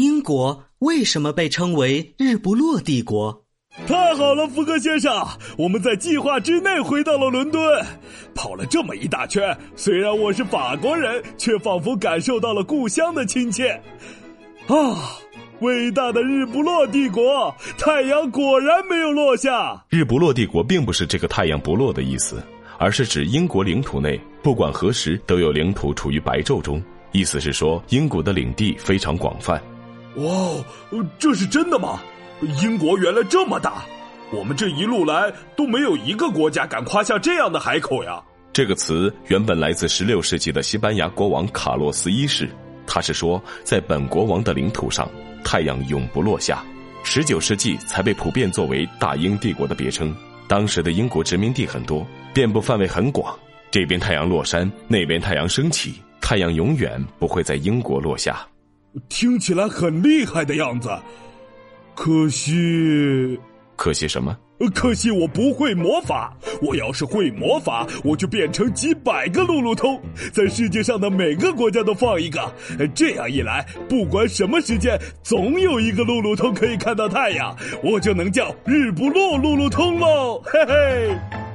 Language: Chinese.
英国为什么被称为日不落帝国？太好了，福格先生，我们在计划之内回到了伦敦，跑了这么一大圈。虽然我是法国人，却仿佛感受到了故乡的亲切。啊，伟大的日不落帝国，太阳果然没有落下。日不落帝国并不是这个太阳不落的意思，而是指英国领土内不管何时都有领土处于白昼中，意思是说英国的领地非常广泛。哇，这是真的吗？英国原来这么大，我们这一路来都没有一个国家敢夸下这样的海口呀！这个词原本来自16世纪的西班牙国王卡洛斯一世，他是说在本国王的领土上，太阳永不落下。19世纪才被普遍作为大英帝国的别称。当时的英国殖民地很多，遍布范围很广，这边太阳落山，那边太阳升起，太阳永远不会在英国落下。听起来很厉害的样子。可惜，可惜什么？可惜我不会魔法。我要是会魔法，我就变成几百个路路通，在世界上的每个国家都放一个。这样一来，不管什么时间，总有一个路路通可以看到太阳，我就能叫日不落路路通喽！嘿嘿。